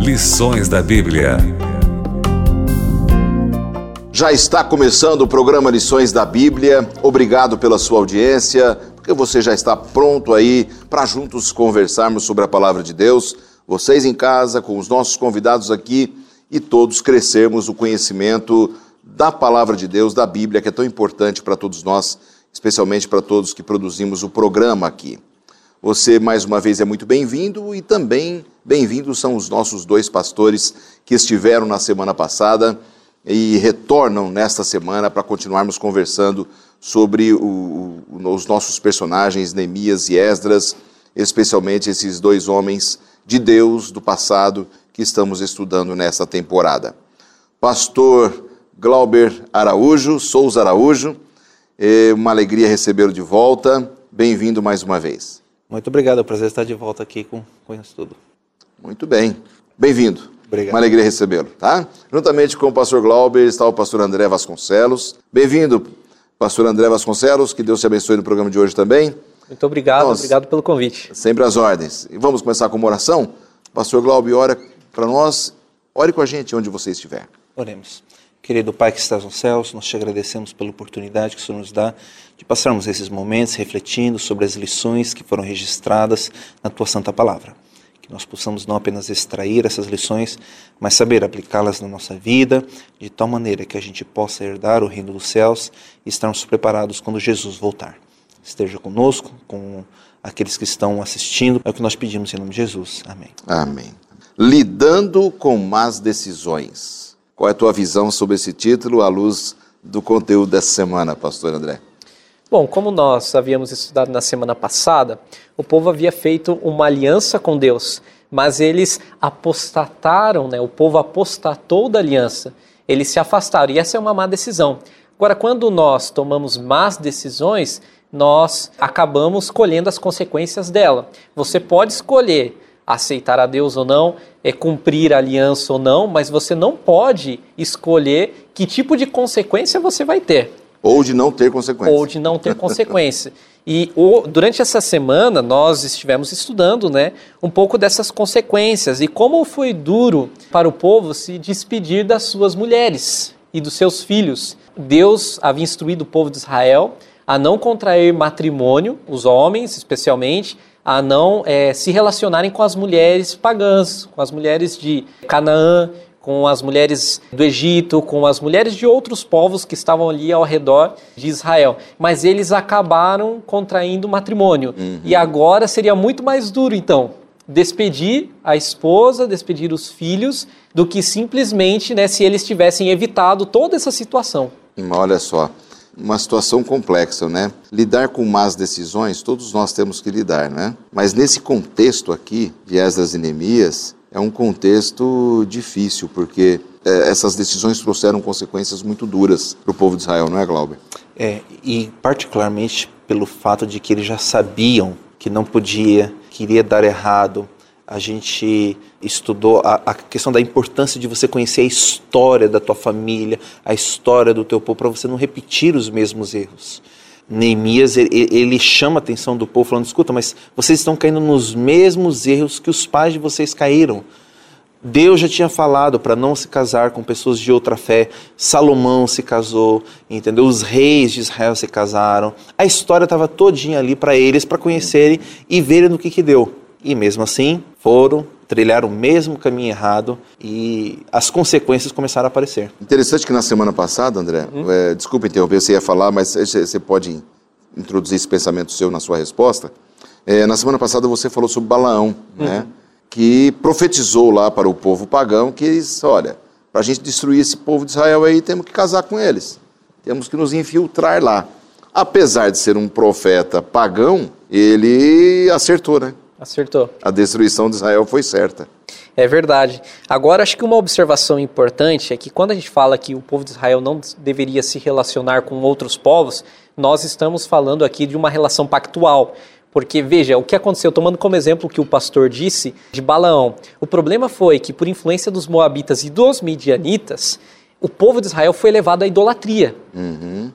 Lições da Bíblia. Já está começando o programa Lições da Bíblia. Obrigado pela sua audiência, porque você já está pronto aí para juntos conversarmos sobre a palavra de Deus. Vocês em casa, com os nossos convidados aqui e todos crescermos o conhecimento da palavra de Deus, da Bíblia, que é tão importante para todos nós, especialmente para todos que produzimos o programa aqui. Você, mais uma vez, é muito bem-vindo e também bem-vindos são os nossos dois pastores que estiveram na semana passada e retornam nesta semana para continuarmos conversando sobre o, o, os nossos personagens, Neemias e Esdras, especialmente esses dois homens de Deus do passado que estamos estudando nesta temporada. Pastor Glauber Araújo, Souza Araújo. É uma alegria recebê-lo de volta. Bem-vindo mais uma vez. Muito obrigado, é um prazer estar de volta aqui com, com isso tudo. Muito bem. Bem-vindo. Obrigado. Uma alegria recebê-lo, tá? Juntamente com o pastor Glauber está o pastor André Vasconcelos. Bem-vindo, pastor André Vasconcelos. Que Deus te abençoe no programa de hoje também. Muito obrigado, Nós, obrigado pelo convite. Sempre às ordens. E vamos começar com uma oração? Pastor Glauber, ora para nós. Ore com a gente onde você estiver. Oremos. Querido Pai que estás nos céus, nós te agradecemos pela oportunidade que o Senhor nos dá de passarmos esses momentos refletindo sobre as lições que foram registradas na tua santa palavra. Que nós possamos não apenas extrair essas lições, mas saber aplicá-las na nossa vida, de tal maneira que a gente possa herdar o reino dos céus e estarmos preparados quando Jesus voltar. Esteja conosco, com aqueles que estão assistindo, é o que nós pedimos em nome de Jesus. Amém. Amém. Lidando com más decisões. Qual é a tua visão sobre esse título à luz do conteúdo dessa semana, pastor André? Bom, como nós havíamos estudado na semana passada, o povo havia feito uma aliança com Deus, mas eles apostataram, né? o povo apostatou da aliança, eles se afastaram, e essa é uma má decisão. Agora, quando nós tomamos más decisões, nós acabamos colhendo as consequências dela. Você pode escolher aceitar a Deus ou não, é cumprir a aliança ou não, mas você não pode escolher que tipo de consequência você vai ter. Ou de não ter consequência. Ou de não ter consequência. E o, durante essa semana nós estivemos estudando né, um pouco dessas consequências e como foi duro para o povo se despedir das suas mulheres e dos seus filhos. Deus havia instruído o povo de Israel a não contrair matrimônio, os homens especialmente, a não é, se relacionarem com as mulheres pagãs, com as mulheres de Canaã, com as mulheres do Egito, com as mulheres de outros povos que estavam ali ao redor de Israel. Mas eles acabaram contraindo matrimônio. Uhum. E agora seria muito mais duro, então, despedir a esposa, despedir os filhos, do que simplesmente né, se eles tivessem evitado toda essa situação. Olha só uma situação complexa, né? Lidar com más decisões, todos nós temos que lidar, né? Mas nesse contexto aqui, de Esdras e Neemias, é um contexto difícil, porque é, essas decisões trouxeram consequências muito duras para o povo de Israel, não é, Glauber? É, e particularmente pelo fato de que eles já sabiam que não podia, que iria dar errado, a gente estudou a, a, questão da importância de você conhecer a história da tua família, a história do teu povo, para você não repetir os mesmos erros. Neemias, ele, chama a atenção do povo, falando: escuta, mas vocês estão caindo nos mesmos erros que os pais de vocês caíram. Deus já tinha falado para não se casar com pessoas de outra fé. Salomão se casou, entendeu? Os reis de Israel se casaram. A história estava todinha ali para eles, para conhecerem e verem no que, que deu. E mesmo assim, foram trilhar o mesmo caminho errado e as consequências começaram a aparecer. Interessante que na semana passada, André, hum? é, desculpa interromper, você ia falar, mas você pode introduzir esse pensamento seu na sua resposta. É, na semana passada você falou sobre Balaão, uhum. né, que profetizou lá para o povo pagão que olha, para a gente destruir esse povo de Israel aí, temos que casar com eles, temos que nos infiltrar lá. Apesar de ser um profeta pagão, ele acertou, né? Acertou. A destruição de Israel foi certa. É verdade. Agora, acho que uma observação importante é que quando a gente fala que o povo de Israel não deveria se relacionar com outros povos, nós estamos falando aqui de uma relação pactual. Porque, veja, o que aconteceu, tomando como exemplo o que o pastor disse de Balaão, o problema foi que, por influência dos Moabitas e dos Midianitas, o povo de Israel foi levado à idolatria.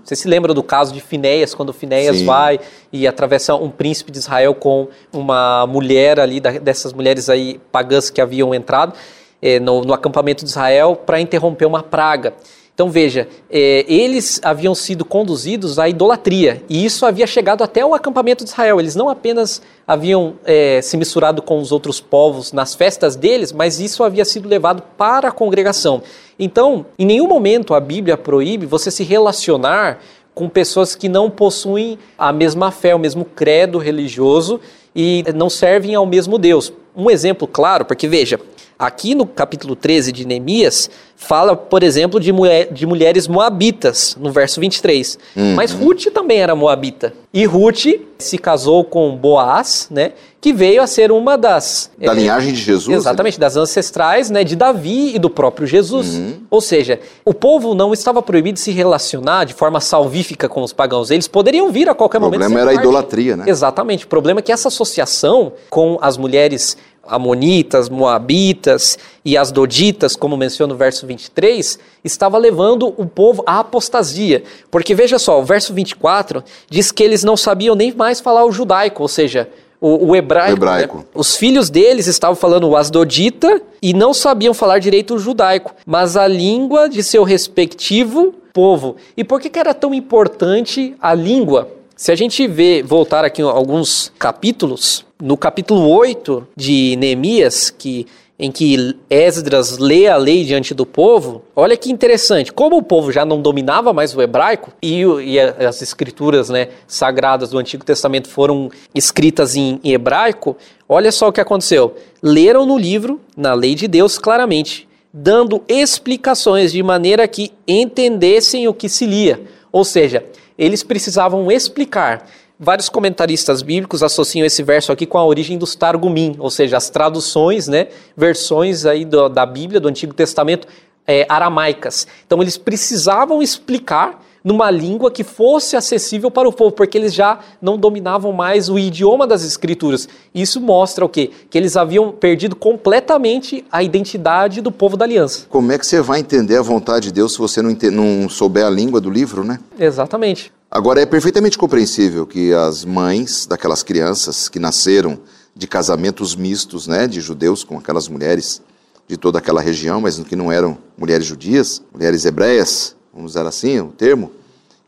Você se lembra do caso de Finéias, quando Finéias Sim. vai e atravessa um príncipe de Israel com uma mulher ali, dessas mulheres aí pagãs que haviam entrado eh, no, no acampamento de Israel para interromper uma praga. Então veja, eh, eles haviam sido conduzidos à idolatria e isso havia chegado até o acampamento de Israel. Eles não apenas haviam eh, se misturado com os outros povos nas festas deles, mas isso havia sido levado para a congregação. Então, em nenhum momento a Bíblia proíbe você se relacionar com pessoas que não possuem a mesma fé, o mesmo credo religioso e não servem ao mesmo Deus. Um exemplo claro, porque veja, aqui no capítulo 13 de Neemias, fala, por exemplo, de, mulher- de mulheres moabitas, no verso 23. Mas Ruth também era moabita. E Ruth se casou com Boaz, né, que veio a ser uma das... Da eh, linhagem de Jesus? Exatamente, das ancestrais né, de Davi e do próprio Jesus. Ou seja, o povo não estava proibido de se relacionar de forma salvífica com os pagãos. Eles poderiam vir a qualquer O momento. problema ser era a idolatria, né? Exatamente. O problema é que essa associação com as mulheres amonitas, moabitas e as doditas, como menciona o verso 23, estava levando o povo à apostasia. Porque veja só, o verso 24 diz que eles não sabiam nem mais falar o judaico, ou seja, o, o hebraico. O hebraico. né? Os filhos deles estavam falando o asdodita e não sabiam falar direito o judaico, mas a língua de seu respectivo povo. E por que, que era tão importante a língua? Se a gente vê, voltar aqui alguns capítulos, no capítulo 8 de Neemias, que, em que Esdras lê a lei diante do povo, olha que interessante, como o povo já não dominava mais o hebraico, e, e as escrituras né, sagradas do Antigo Testamento foram escritas em, em hebraico, olha só o que aconteceu. Leram no livro, na lei de Deus, claramente, dando explicações de maneira que entendessem o que se lia. Ou seja, eles precisavam explicar. Vários comentaristas bíblicos associam esse verso aqui com a origem dos Targumim, ou seja, as traduções, né, versões aí do- da Bíblia, do Antigo Testamento, é, aramaicas. Então eles precisavam explicar numa língua que fosse acessível para o povo, porque eles já não dominavam mais o idioma das escrituras. Isso mostra o quê? Que eles haviam perdido completamente a identidade do povo da aliança. Como é que você vai entender a vontade de Deus se você não, não souber a língua do livro, né? Exatamente. Agora, é perfeitamente compreensível que as mães daquelas crianças que nasceram de casamentos mistos, né, de judeus com aquelas mulheres de toda aquela região, mas que não eram mulheres judias, mulheres hebreias, vamos usar assim o termo,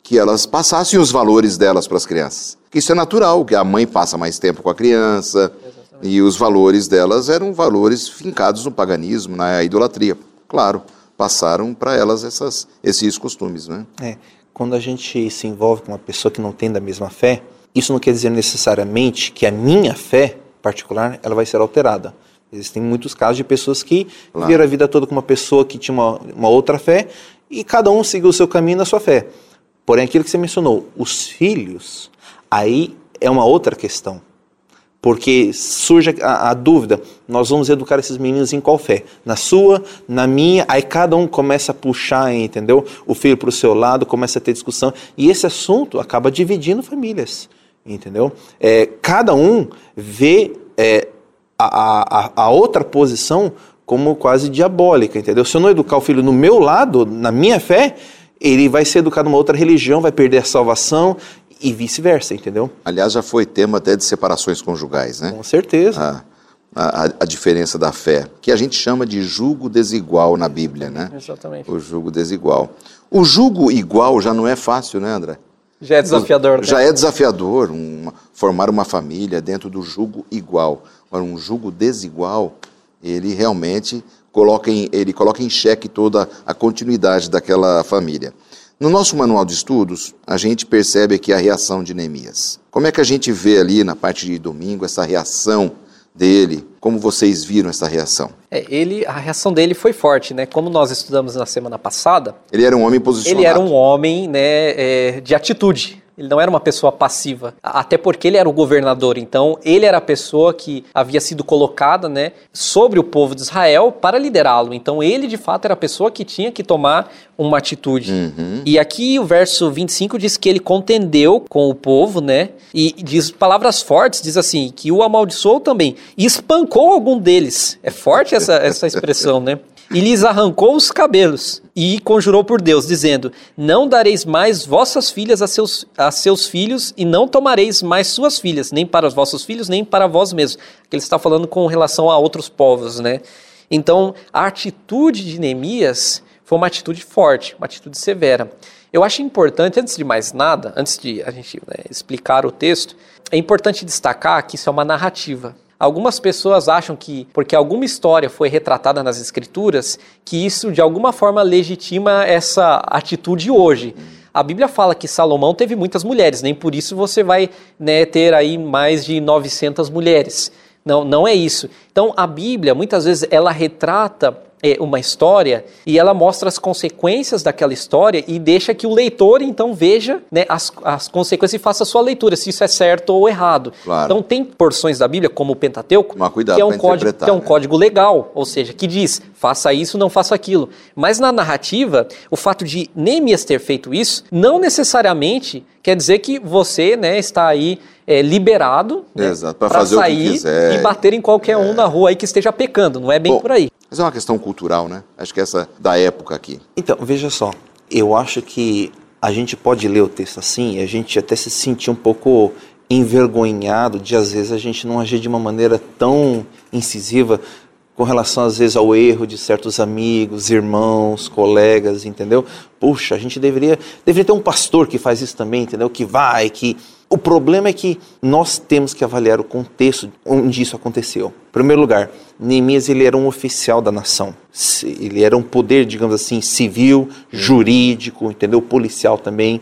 que elas passassem os valores delas para as crianças. Que isso é natural, que a mãe passa mais tempo com a criança e os valores delas eram valores fincados no paganismo, na idolatria. Claro, passaram para elas essas, esses costumes, né? É, quando a gente se envolve com uma pessoa que não tem da mesma fé, isso não quer dizer necessariamente que a minha fé particular ela vai ser alterada. Existem muitos casos de pessoas que Claro. viveram a vida toda com uma pessoa que tinha uma, uma outra fé e cada um seguiu o seu caminho na sua fé. Porém, aquilo que você mencionou, os filhos, aí é uma outra questão. Porque surge a, a dúvida, nós vamos educar esses meninos em qual fé? Na sua, na minha, aí cada um começa a puxar, entendeu? O filho para o seu lado, começa a ter discussão, e esse assunto acaba dividindo famílias, entendeu? É, cada um vê é, a, a, a outra posição como quase diabólica, entendeu? Se eu não educar o filho no meu lado, na minha fé, ele vai ser educado numa outra religião, vai perder a salvação e vice-versa, entendeu? Aliás, já foi tema até de separações conjugais, né? Com certeza. A, a, a diferença da fé, que a gente chama de jugo desigual na Bíblia, né? Exatamente. O jugo desigual. O jugo igual já não é fácil, né, André? Já é desafiador. né? Já é desafiador uma- formar uma família dentro do jugo igual. Agora, um jugo desigual, ele realmente coloca em, ele coloca em xeque toda a continuidade daquela família. No nosso manual de estudos, a gente percebe aqui a reação de Neemias. Como é que a gente vê ali na parte de domingo essa reação dele? Como vocês viram essa reação? É, ele, a reação dele foi forte, né? Como nós estudamos na semana passada, Ele era um homem posicionado. ele era um homem né, é, de atitude. Ele não era uma pessoa passiva, até porque ele era o governador. Então, ele era a pessoa que havia sido colocada né, sobre o povo de Israel para liderá-lo. Então, ele de fato era a pessoa que tinha que tomar uma atitude. E aqui o verso 25 diz que ele contendeu com o povo, né? E diz palavras fortes, diz assim, que o amaldiçoou também e espancou algum deles. É forte essa, essa expressão, né? e lhes arrancou os cabelos e conjurou por Deus, dizendo: Não dareis mais vossas filhas a seus, a seus filhos, e não tomareis mais suas filhas, nem para os vossos filhos, nem para vós mesmos. Que ele está falando com relação a outros povos, né? Então, a atitude de Neemias foi uma atitude forte, uma atitude severa. Eu acho importante, antes de mais nada, antes de a gente né, explicar o texto, é importante destacar que isso é uma narrativa. Algumas pessoas acham que, porque alguma história foi retratada nas escrituras, que isso de alguma forma legitima essa atitude hoje. A Bíblia fala que Salomão teve muitas mulheres, nem por isso você vai né, ter aí mais de 900 mulheres. Não, não é isso. Então a Bíblia, muitas vezes, ela retrata é, uma história e ela mostra as consequências daquela história e deixa que o leitor então veja né, as, as consequências e faça a sua leitura, se isso é certo ou errado. Claro. Então tem porções da Bíblia, como o Pentateuco, cuidado que é um, código, que é um né? código legal, ou seja, que diz faça isso, não faça aquilo. Mas na narrativa, o fato de Neemias ter feito isso não necessariamente quer dizer que você né, está aí é, liberado né, que sair e bater em qualquer um na rua aí que esteja pecando. Não é bem Bom, por aí. Mas é uma questão cultural, né? Acho que essa da época aqui. Então, veja só, eu acho que a gente pode ler o texto assim e a gente até se sentir um pouco envergonhado de às vezes a gente não agir de uma maneira tão incisiva com relação às vezes ao erro de certos amigos, irmãos, colegas, entendeu? Puxa, a gente deveria deveria ter um pastor que faz isso também, entendeu? Que vai, que o problema é que nós temos que avaliar o contexto onde isso aconteceu. Em primeiro lugar, Neemias ele era um oficial da nação. Ele era um poder, digamos assim, civil, jurídico, entendeu? Policial também.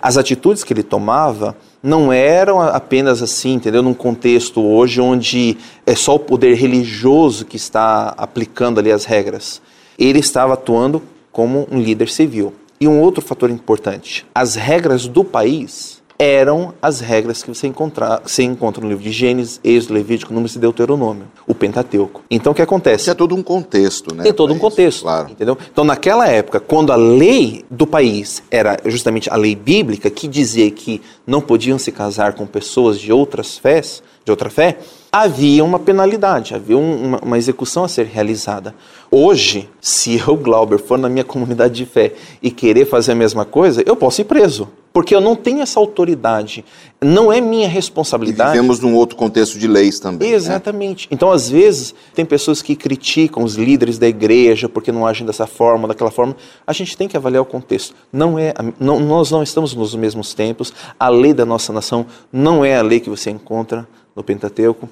As atitudes que ele tomava não eram apenas assim, entendeu? Num contexto hoje onde é só o poder religioso que está aplicando ali as regras. Ele estava atuando como um líder civil. E um outro fator importante: as regras do país eram as regras que você encontra, você encontra no livro de Gênesis, Êxodo, Levítico, Números e Deuteronômio, o Pentateuco. Então o que acontece? Isso é todo um contexto, né? Tem todo um contexto, Claro. entendeu? Então, naquela época, quando a lei do país era justamente a lei bíblica, que dizia que não podiam se casar com pessoas de outras fés, de outra fé, havia uma penalidade, havia um- uma, uma execução a ser realizada. Hoje, se eu, Glauber, for na minha comunidade de fé e querer fazer a mesma coisa, eu posso ir preso. Porque eu não tenho essa autoridade. Não é minha E responsabilidade. vivemos num outro contexto de leis também. né? Exatamente. Então, às vezes, tem pessoas que criticam os líderes da igreja porque não agem dessa forma, daquela forma. A gente tem que avaliar o contexto. Não é, não- nós não estamos nos mesmos tempos. A lei da nossa nação não é a lei que você encontra no Pentateuco.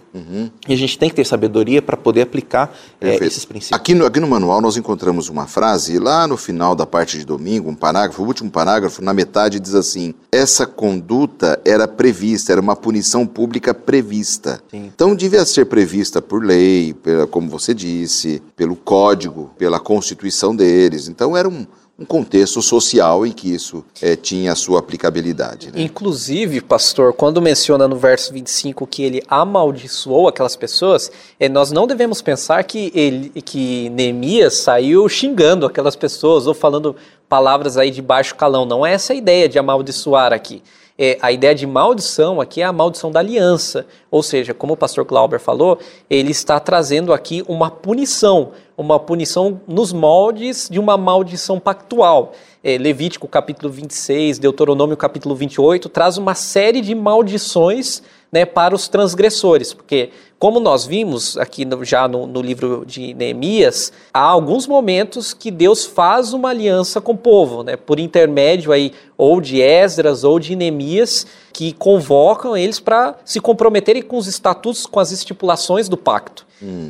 E a gente tem que ter sabedoria para poder aplicar Perfeito. esses princípios. Aqui no, aqui no manual nós encontramos uma frase, e lá no final da parte de domingo, um parágrafo, o último parágrafo, na metade diz assim: essa conduta era prevista, era uma punição pública prevista. Sim. Então devia ser prevista por lei, pela, como você disse, pelo código, pela constituição deles. Então era um, um contexto social em que isso eh, tinha a sua aplicabilidade. né? Inclusive, pastor, quando menciona no verso 25 que ele amaldiçoou aquelas pessoas, eh, nós não devemos pensar que, ele, que Neemias saiu xingando aquelas pessoas ou falando palavras aí de baixo calão. Não é essa a ideia de amaldiçoar aqui. É, a ideia de maldição aqui é a maldição da aliança. Ou seja, como o pastor Glauber falou, ele está trazendo aqui uma punição, uma punição nos moldes de uma maldição pactual. É, Levítico capítulo 26, Deuteronômio capítulo 28, traz uma série de maldições né, para os transgressores, porque como nós vimos aqui no- já no, no livro de Neemias, há alguns momentos que Deus faz uma aliança com o povo, né, por intermédio aí ou de Esdras ou de Neemias, que convocam eles para se comprometerem com os estatutos, com as estipulações do pacto.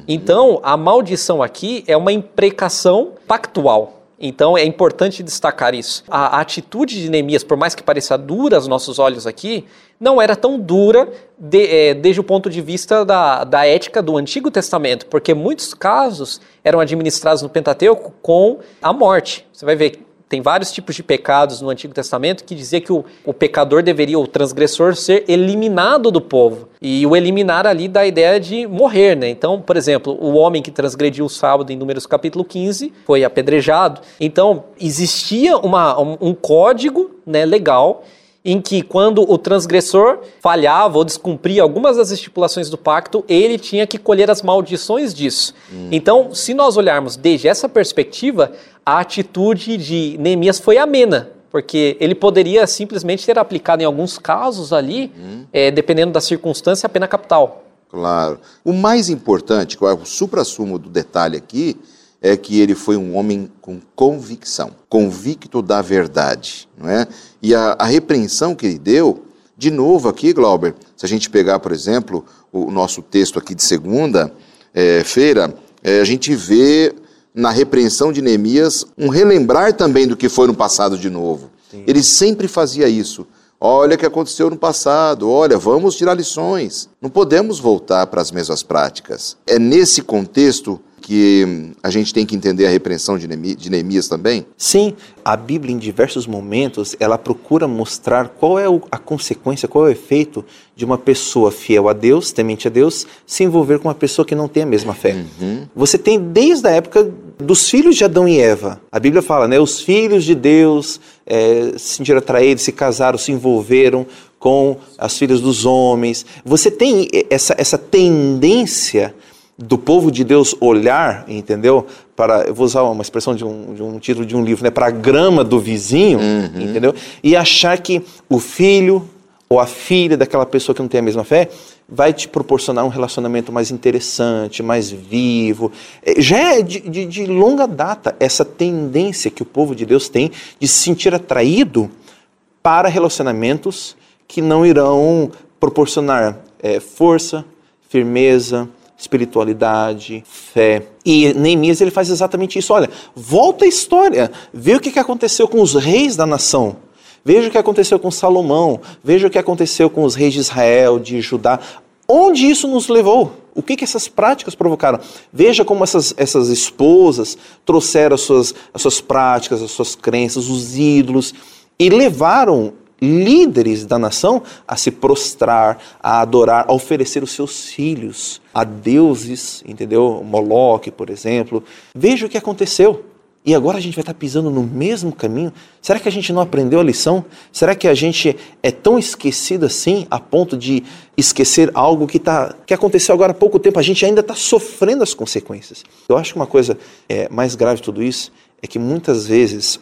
Então, a maldição aqui é uma imprecação pactual. Então é importante destacar isso. A, a atitude de Neemias, por mais que pareça dura aos nossos olhos aqui, não era tão dura de- eh, desde o ponto de vista da, da ética do Antigo Testamento, porque muitos casos eram administrados no Pentateuco com a morte. Você vai ver tem vários tipos de pecados no Antigo Testamento que dizia que o, o pecador deveria, o transgressor, ser eliminado do povo. E o eliminar ali dá a ideia de morrer, né? Então, por exemplo, o homem que transgrediu o sábado em Números capítulo 15 foi apedrejado. Então, existia uma, um, um código né, legal em que quando o transgressor falhava ou descumpria algumas das estipulações do pacto, ele tinha que colher as maldições disso. Hum. Então, se nós olharmos desde essa perspectiva, a atitude de Neemias foi amena, porque ele poderia simplesmente ter aplicado em alguns casos ali, hum. é, dependendo da circunstância, a pena capital. Claro. O mais importante, que é o supra-sumo do detalhe aqui, é que ele foi um homem com convicção, convicto da verdade, não é? E a, a repreensão que ele deu, de novo aqui, Glauber, se a gente pegar, por exemplo, o nosso texto aqui de segunda-feira, é, é, a gente vê na repreensão de Neemias um relembrar também do que foi no passado de novo. Sim. Ele sempre fazia isso. Olha o que aconteceu no passado, olha, vamos tirar lições. Não podemos voltar para as mesmas práticas. É nesse contexto que a gente tem que entender a repreensão de Neemias também? Sim, a Bíblia em diversos momentos ela procura mostrar qual é a consequência, qual é o efeito de uma pessoa fiel a Deus, temente a Deus, se envolver com uma pessoa que não tem a mesma fé. Uhum. Você tem desde a época dos filhos de Adão e Eva. A Bíblia fala, né? Os filhos de Deus é, se sentiram atraídos, se casaram, se envolveram com as filhas dos homens. Você tem essa, essa tendência do povo de Deus olhar, entendeu? Para, eu vou usar uma expressão de um, de um título de um livro, né? Para a grama do vizinho, uhum. entendeu? E achar que o filho ou a filha daquela pessoa que não tem a mesma fé vai te proporcionar um relacionamento mais interessante, mais vivo. É, já é de, de, de longa data essa tendência que o povo de Deus tem de se sentir atraído para relacionamentos que não irão proporcionar é, força, firmeza, espiritualidade, fé. E Neemias ele faz exatamente isso. Olha, volta a história, vê o que aconteceu com os reis da nação. Veja o que aconteceu com Salomão, veja o que aconteceu com os reis de Israel, de Judá. Onde isso nos levou? O que, que essas práticas provocaram? Veja como essas, essas esposas trouxeram as suas, as suas práticas, as suas crenças, os ídolos, e levaram líderes da nação a se prostrar, a adorar, a oferecer os seus filhos a deuses, entendeu? Moloque, por exemplo. Veja o que aconteceu. E agora a gente vai estar pisando no mesmo caminho? Será que a gente não aprendeu a lição? Será que a gente é tão esquecido assim a ponto de esquecer algo que, tá, que aconteceu agora há pouco tempo? A gente ainda está sofrendo as consequências. Eu acho que uma coisa é, mais grave de tudo isso é que muitas vezes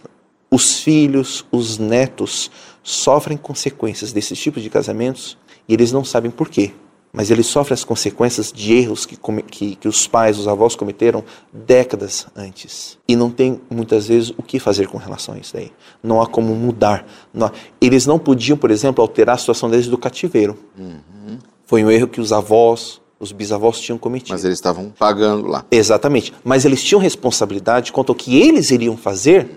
os filhos, os netos, sofrem consequências desses tipos de casamentos e eles não sabem por quê. Mas eles sofrem as consequências de erros que, que, que os pais, os avós cometeram décadas antes. E não tem muitas vezes o que fazer com relação a isso daí. Não há como mudar. Não, eles não podiam, por exemplo, alterar a situação deles do cativeiro. Uhum. Foi um erro que os avós, os bisavós tinham cometido. Mas eles estavam pagando lá. Exatamente. Mas eles tinham responsabilidade quanto ao que eles iriam fazer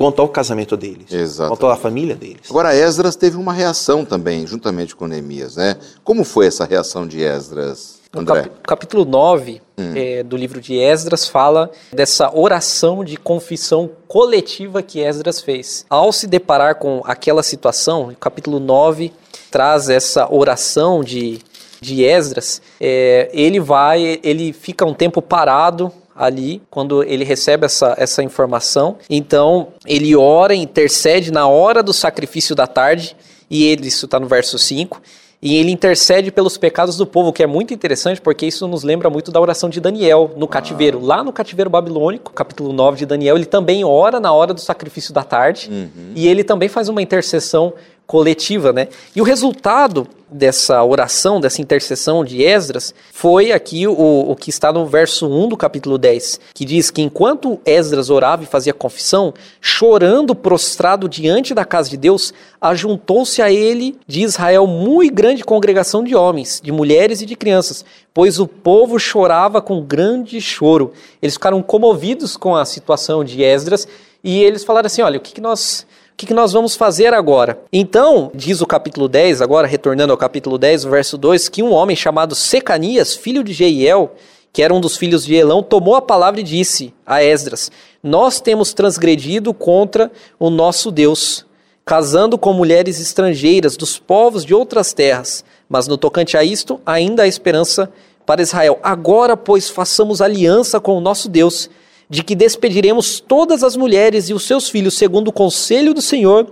quanto ao casamento deles, Exato. quanto à família deles. Agora, Esdras teve uma reação também, juntamente com Neemias, né? Como foi essa reação de Esdras? André. No capítulo 9 hum. é, do livro de Esdras fala dessa oração de confissão coletiva que Esdras fez. Ao se deparar com aquela situação, o capítulo 9 traz essa oração de, de Esdras, é, ele vai, ele fica um tempo parado ali quando ele recebe essa, essa informação. Então ele ora, intercede na hora do sacrifício da tarde, e ele, isso está no verso 5. E ele intercede pelos pecados do povo, que é muito interessante, porque isso nos lembra muito da oração de Daniel no cativeiro. Lá no cativeiro babilônico, capítulo 9 de Daniel, ele também ora na hora do sacrifício da tarde. Uhum. E ele também faz uma intercessão coletiva, né? E o resultado dessa oração, dessa intercessão de Esdras, foi aqui o, o que está no verso 1 do capítulo 10, que diz que enquanto Esdras orava e fazia confissão, chorando prostrado diante da casa de Deus, ajuntou-se a ele de Israel muito grande congregação de homens, de mulheres e de crianças, pois o povo chorava com grande choro. Eles ficaram comovidos com a situação de Esdras e eles falaram assim: olha, o que, que nós que, que nós vamos fazer agora? Então, diz o capítulo 10, agora retornando ao capítulo 10, verso 2, que um homem chamado Secanias, filho de Jeiel, que era um dos filhos de Elão, tomou a palavra e disse a Esdras: Nós temos transgredido contra o nosso Deus, casando com mulheres estrangeiras dos povos de outras terras. Mas no tocante a isto, ainda há esperança para Israel. Agora, pois, façamos aliança com o nosso Deus de que despediremos todas as mulheres e os seus filhos segundo o conselho do Senhor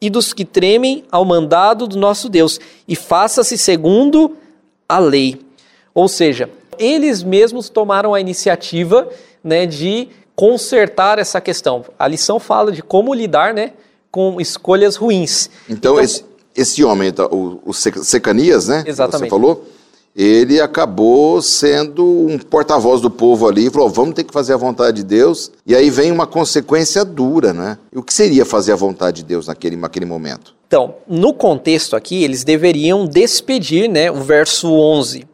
e dos que tremem ao mandado do nosso Deus, e faça-se segundo a lei. Ou seja, eles mesmos tomaram a iniciativa né, de consertar essa questão. A lição fala de como lidar né, com escolhas ruins. Então, então esse, esse homem, tá, o, o Secanias, né? Exatamente. Você falou? Ele acabou sendo um porta-voz do povo ali, falou: vamos ter que fazer a vontade de Deus. E aí vem uma consequência dura, né? E o que seria fazer a vontade de Deus naquele, naquele momento? Então, no contexto aqui, eles deveriam despedir, né? O verso 11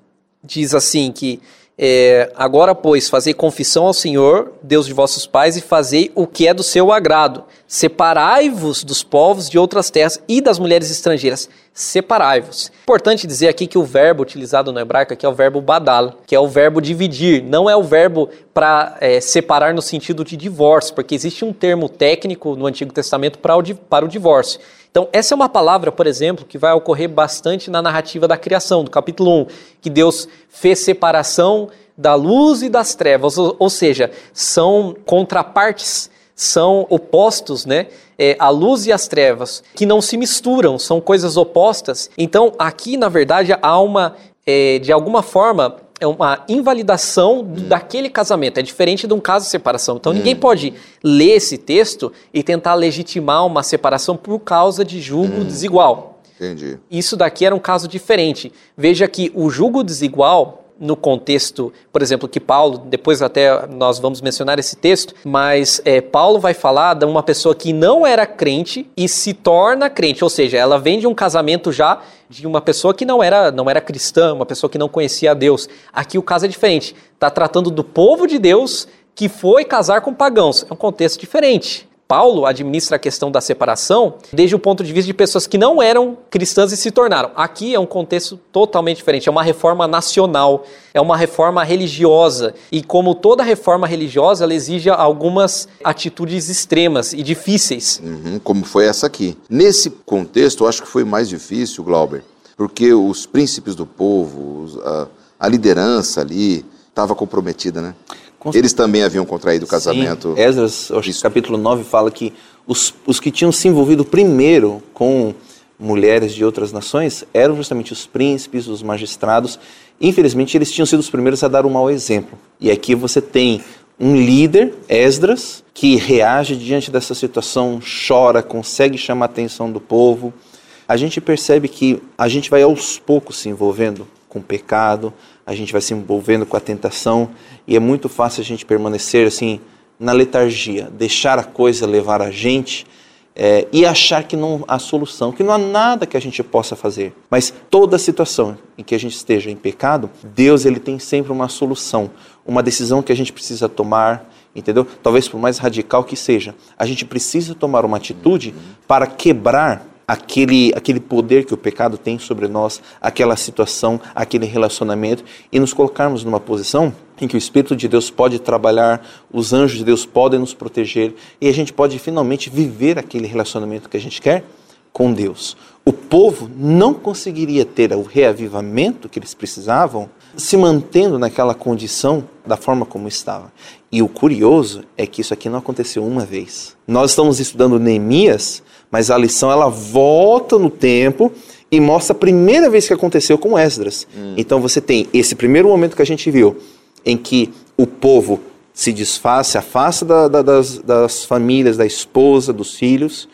diz assim que é, agora, pois, fazei confissão ao Senhor, Deus de vossos pais, e fazei o que é do seu agrado. Separai-vos dos povos de outras terras e das mulheres estrangeiras. Separai-vos. Importante dizer aqui que o verbo utilizado no hebraico aqui é o verbo badal, que é o verbo dividir, não é o verbo para é, separar no sentido de divórcio, porque existe um termo técnico no Antigo Testamento para o, para o divórcio. Então, essa é uma palavra, por exemplo, que vai ocorrer bastante na narrativa da criação, do capítulo 1, que Deus fez separação da luz e das trevas, ou, ou seja, são contrapartes, são opostos, né? É, a luz e as trevas, que não se misturam, são coisas opostas. Então, aqui, na verdade, há uma, é, de alguma forma, é uma invalidação hum. daquele casamento. É diferente de um caso de separação. Então hum. ninguém pode ler esse texto e tentar legitimar uma separação por causa de julgo hum. desigual. Entendi. Isso daqui era um caso diferente. Veja que o julgo desigual no contexto, por exemplo, que Paulo, depois até nós vamos mencionar esse texto, mas é, Paulo vai falar de uma pessoa que não era crente e se torna crente, ou seja, ela vem de um casamento já de uma pessoa que não era, não era cristã, uma pessoa que não conhecia a Deus. Aqui o caso é diferente. Está tratando do povo de Deus que foi casar com pagãos. É um contexto diferente. Paulo administra a questão da separação desde o ponto de vista de pessoas que não eram cristãs e se tornaram. Aqui é um contexto totalmente diferente, é uma reforma nacional, é uma reforma religiosa. E como toda reforma religiosa, ela exige algumas atitudes extremas e difíceis. Uhum, como foi essa aqui. Nesse contexto, eu acho que foi mais difícil, Glauber, porque os príncipes do povo, a, a liderança ali, estava comprometida, né? Eles também haviam contraído o casamento. Sim. Esdras, capítulo 9, fala que os, os que tinham se envolvido primeiro com mulheres de outras nações eram justamente os príncipes, os magistrados. Infelizmente, eles tinham sido os primeiros a dar um mau exemplo. E aqui você tem um líder, Esdras, que reage diante dessa situação, chora, consegue chamar a atenção do povo. A gente percebe que a gente vai aos poucos se envolvendo com o pecado, a gente vai se envolvendo com a tentação e é muito fácil a gente permanecer assim na letargia, deixar a coisa levar a gente é, e achar que não há solução, que não há nada que a gente possa fazer. Mas toda situação em que a gente esteja em pecado, Deus ele tem sempre uma solução, uma decisão que a gente precisa tomar, entendeu? Talvez por mais radical que seja, a gente precisa tomar uma atitude para quebrar aquele, aquele poder que o pecado tem sobre nós, aquela situação, aquele relacionamento e nos colocarmos numa posição em que o Espírito de Deus pode trabalhar, os anjos de Deus podem nos proteger e a gente pode finalmente viver aquele relacionamento que a gente quer com Deus. O povo não conseguiria ter o reavivamento que eles precisavam se mantendo naquela condição da forma como estava. E o curioso é que isso aqui não aconteceu uma vez. Nós estamos estudando Neemias mas a lição ela volta no tempo e mostra a primeira vez que aconteceu com Esdras. Hum. Então você tem esse primeiro momento que a gente viu, em que o povo se desfaz, se afasta da, da, das, das famílias, da esposa, dos filhos.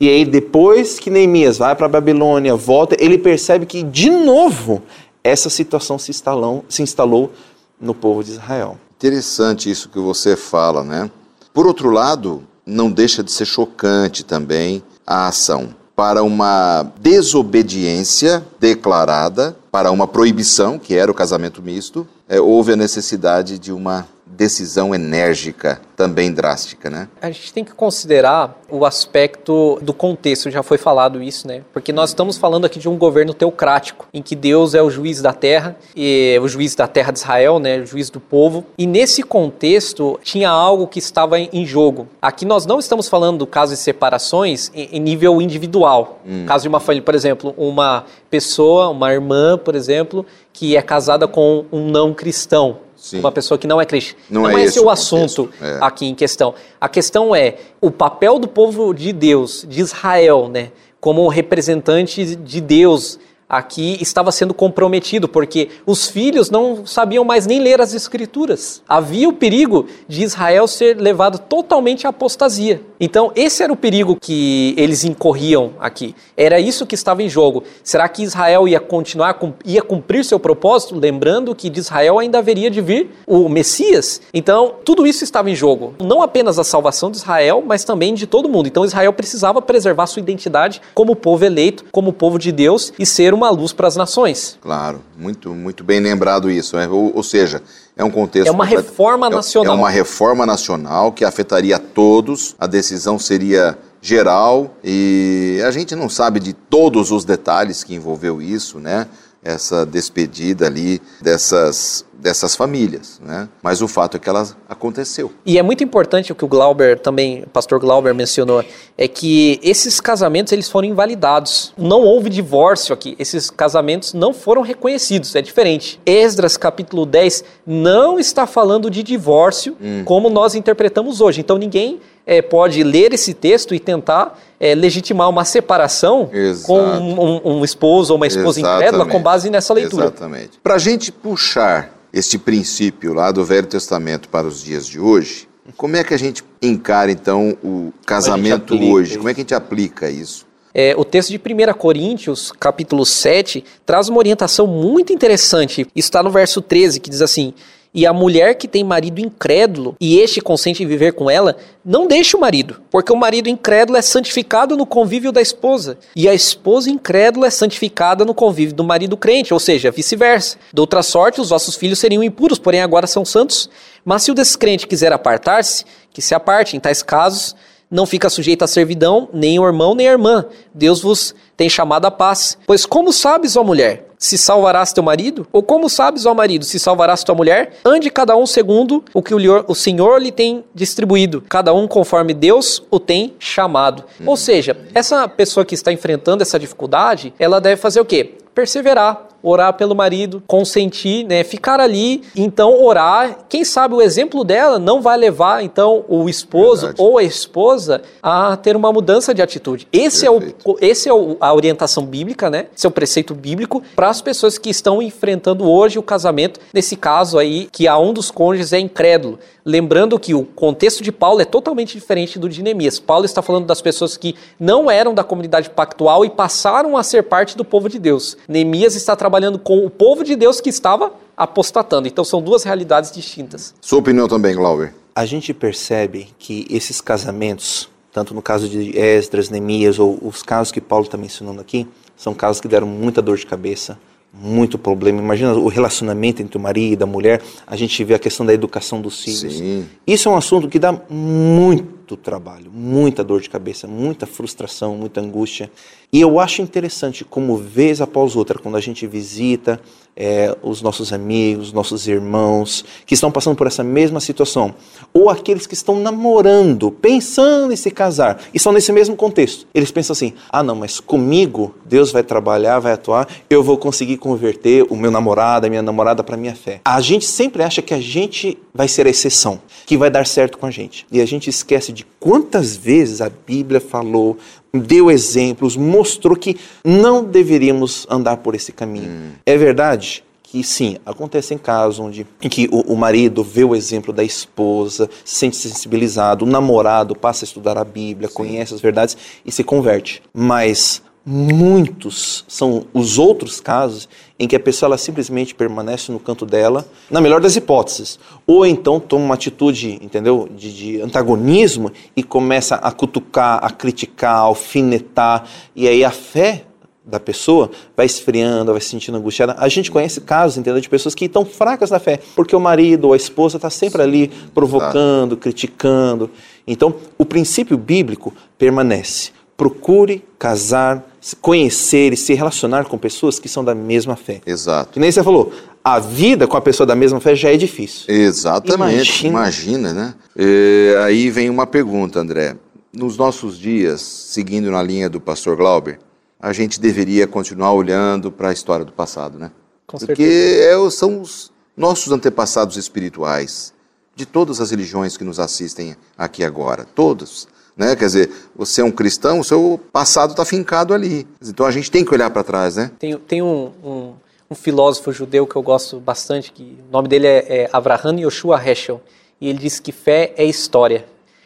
E aí, depois que Neemias vai para a Babilônia, volta, ele percebe que, de novo, essa situação se instalou, se instalou no povo de Israel. Interessante isso que você fala, né? Por outro lado, não deixa de ser chocante também a ação para uma desobediência declarada, para uma proibição, que era o casamento misto, é, houve a necessidade de uma decisão enérgica, também drástica, né? A gente tem que considerar o aspecto do contexto, já foi falado isso, né? Porque nós estamos falando aqui de um governo teocrático, em que Deus é o juiz da terra, e o juiz da terra de Israel, né, o juiz do povo. E nesse contexto tinha algo que estava em jogo. Aqui nós não estamos falando do caso de separações em nível individual. Hum. Caso de uma família, por exemplo, uma pessoa, uma irmã, por exemplo, que é casada com um não cristão Sim. Uma pessoa que não é crente. Não é é esse o assunto é. aqui em questão. A questão é o papel do povo de Deus, de Israel, né? Como representante de Deus aqui estava sendo comprometido, porque os filhos não sabiam mais nem ler as escrituras. Havia o perigo de Israel ser levado totalmente à apostasia. Então, esse era o perigo que eles incorriam aqui. Era isso que estava em jogo. Será que Israel ia continuar, ia cumprir seu propósito? Lembrando que de Israel ainda haveria de vir o Messias. Então, tudo isso estava em jogo. Não apenas a salvação de Israel, mas também de todo mundo. Então, Israel precisava preservar sua identidade como povo eleito, como povo de Deus e ser uma luz para as nações. Claro, muito, muito bem lembrado isso. né? Ou, ou seja, é um contexto. É uma reforma é- nacional. É uma reforma nacional que afetaria todos, a decisão seria geral e a gente não sabe de todos os detalhes que envolveu isso, né? Essa despedida ali dessas, dessas famílias, né? Mas o fato é que ela aconteceu. E é muito importante o que o Glauber também, o pastor Glauber mencionou, é que esses casamentos eles foram invalidados. Não houve divórcio aqui. Esses casamentos não foram reconhecidos. É diferente. Esdras capítulo 10 não está falando de divórcio como nós interpretamos hoje. Então ninguém eh, pode ler esse texto e tentar eh, legitimar uma separação Exato. com um, um- um esposo ou uma esposa incrédula com base nessa leitura. Exatamente. Para a gente puxar este princípio lá do Velho Testamento para os dias de hoje, como é que a gente encara então o casamento hoje? isso? Como é que a gente aplica isso? É, o texto de 1 Coríntios, capítulo 7, traz uma orientação muito interessante. Está no verso 13, que diz assim: E a mulher que tem marido incrédulo e este consente em viver com ela, não deixe o marido, porque o marido incrédulo é santificado no convívio da esposa, e a esposa incrédula é santificada no convívio do marido crente, ou seja, vice-versa. De outra sorte, os vossos filhos seriam impuros, porém agora são santos. Mas se o descrente quiser apartar-se, que se aparte. Em tais casos, não fica sujeito à servidão, nem o irmão, nem a irmã. Deus vos tem chamado à paz. Pois como sabes, ó mulher, se salvarás teu marido? Ou como sabes, ó marido, se salvarás tua mulher? Ande cada um segundo o que o, Senhor lhe tem distribuído, cada um conforme Deus o tem chamado. Ou seja, essa pessoa que está enfrentando essa dificuldade, ela deve fazer o quê? Perseverar, orar pelo marido, consentir, né, ficar ali, então orar. Quem sabe o exemplo dela não vai levar então o esposo Verdade. ou a esposa a ter uma mudança de atitude. Esse Perfeito. é o esse é o- a orientação bíblica, né? Esse é o preceito bíblico para as pessoas que estão enfrentando hoje o casamento, nesse caso aí que a um dos cônjuges é incrédulo. Lembrando que o contexto de Paulo é totalmente diferente do de Neemias. Paulo está falando das pessoas que não eram da comunidade pactual e passaram a ser parte do povo de Deus. Neemias está trabalhando com o povo de Deus que estava apostatando. Então são duas realidades distintas. Sua opinião também, Glauber? A gente percebe que esses casamentos, tanto no caso de Esdras, Neemias, ou os casos que Paulo está mencionando aqui, são casos que deram muita dor de cabeça, muito problema. Imagina o relacionamento entre o marido e a mulher, a gente vê a questão da educação dos filhos. Sim. Isso é um assunto que dá muito trabalho, muita dor de cabeça, muita frustração, muita angústia. E eu acho interessante como, vez após outra, quando a gente visita é, os nossos amigos, nossos irmãos, que estão passando por essa mesma situação, ou aqueles que estão namorando, pensando em se casar, e estão nesse mesmo contexto. Eles pensam assim: ah, não, mas comigo Deus vai trabalhar, vai atuar, eu vou conseguir converter o meu namorado, a minha namorada para minha fé. A gente sempre acha que a gente vai ser a exceção, que vai dar certo com a gente. E a gente esquece de quantas vezes a Bíblia falou, deu exemplos, mostrou que não deveríamos andar por esse caminho. É verdade que sim, acontecem casos onde em que o, o marido vê o exemplo da esposa, se sente sensibilizado, o namorado passa a estudar a Bíblia, conhece as verdades e se converte. Mas muitos são os outros casos em que a pessoa ela simplesmente permanece no canto dela, na melhor das hipóteses, ou então toma uma atitude, entendeu, de, de antagonismo e começa a cutucar, a criticar, a alfinetar, e aí a fé da pessoa vai esfriando, vai se sentindo angustiada. A gente conhece casos, entendeu, de pessoas que estão fracas na fé, porque o marido ou a esposa está sempre ali provocando, criticando. Então, o princípio bíblico permanece. Procure casar, conhecer e se relacionar com pessoas que são da mesma fé. Exato. Que nem você falou, a vida com a pessoa da mesma fé já é difícil. Exatamente, Imagina. imagina, né? É, aí vem uma pergunta, André. Nos nossos dias, seguindo na linha do pastor Glauber, a gente deveria continuar olhando para a história do passado, né? Com Porque é são os, nossos antepassados espirituais, de todas as religiões que nos assistem aqui agora, todos. Né? Quer dizer, você é um cristão, o seu passado está fincado ali. Então a gente tem que olhar para trás, né? Tem, tem um, um, um, filósofo judeu que eu gosto bastante, que o nome dele é, é Avraham Yoshua Heschel, e ele diz que fé é história.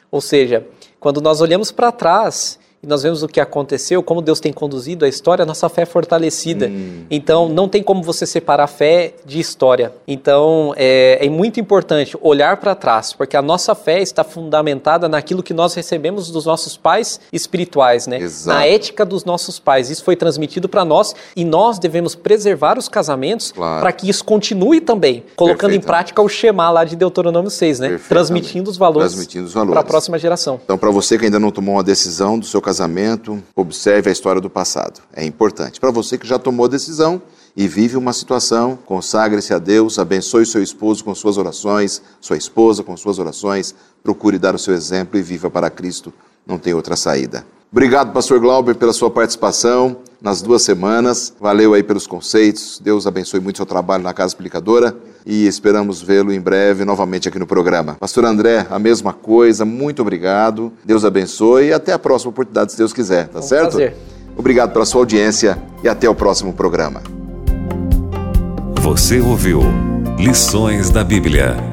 Ou seja, quando nós olhamos para trás e nós vemos o que aconteceu, como Deus tem conduzido a história, a nossa fé é fortalecida. Hum. Então, não tem como você separar fé de história. Então, é, é muito importante olhar para trás, porque a nossa fé está fundamentada naquilo que nós recebemos dos nossos pais espirituais, né? Exato. Na ética dos nossos pais. Isso foi transmitido para nós e nós devemos preservar os casamentos claro. para que isso continue também, colocando em prática o Shema lá de Deuteronômio 6, né? Transmitindo os valores, valores. para a próxima geração. Então, para você que ainda não tomou uma decisão do seu casamento, observe a história do passado. É importante. Para você que já tomou a decisão e vive uma situação, consagre-se a Deus, abençoe seu esposo com suas orações, sua esposa com suas orações, procure dar o seu exemplo e viva para Cristo. Não tem outra saída. Obrigado, pastor Glauber, pela sua participação nas duas semanas. Valeu aí pelos conceitos. Deus abençoe muito seu trabalho na Casa Explicadora e esperamos vê-lo em breve novamente aqui no programa. Pastor André, a mesma coisa. Muito obrigado. Deus abençoe e até a próxima oportunidade, se Deus quiser. Tá um certo? Prazer. Obrigado pela sua audiência e até o próximo programa. Você ouviu Lições da Bíblia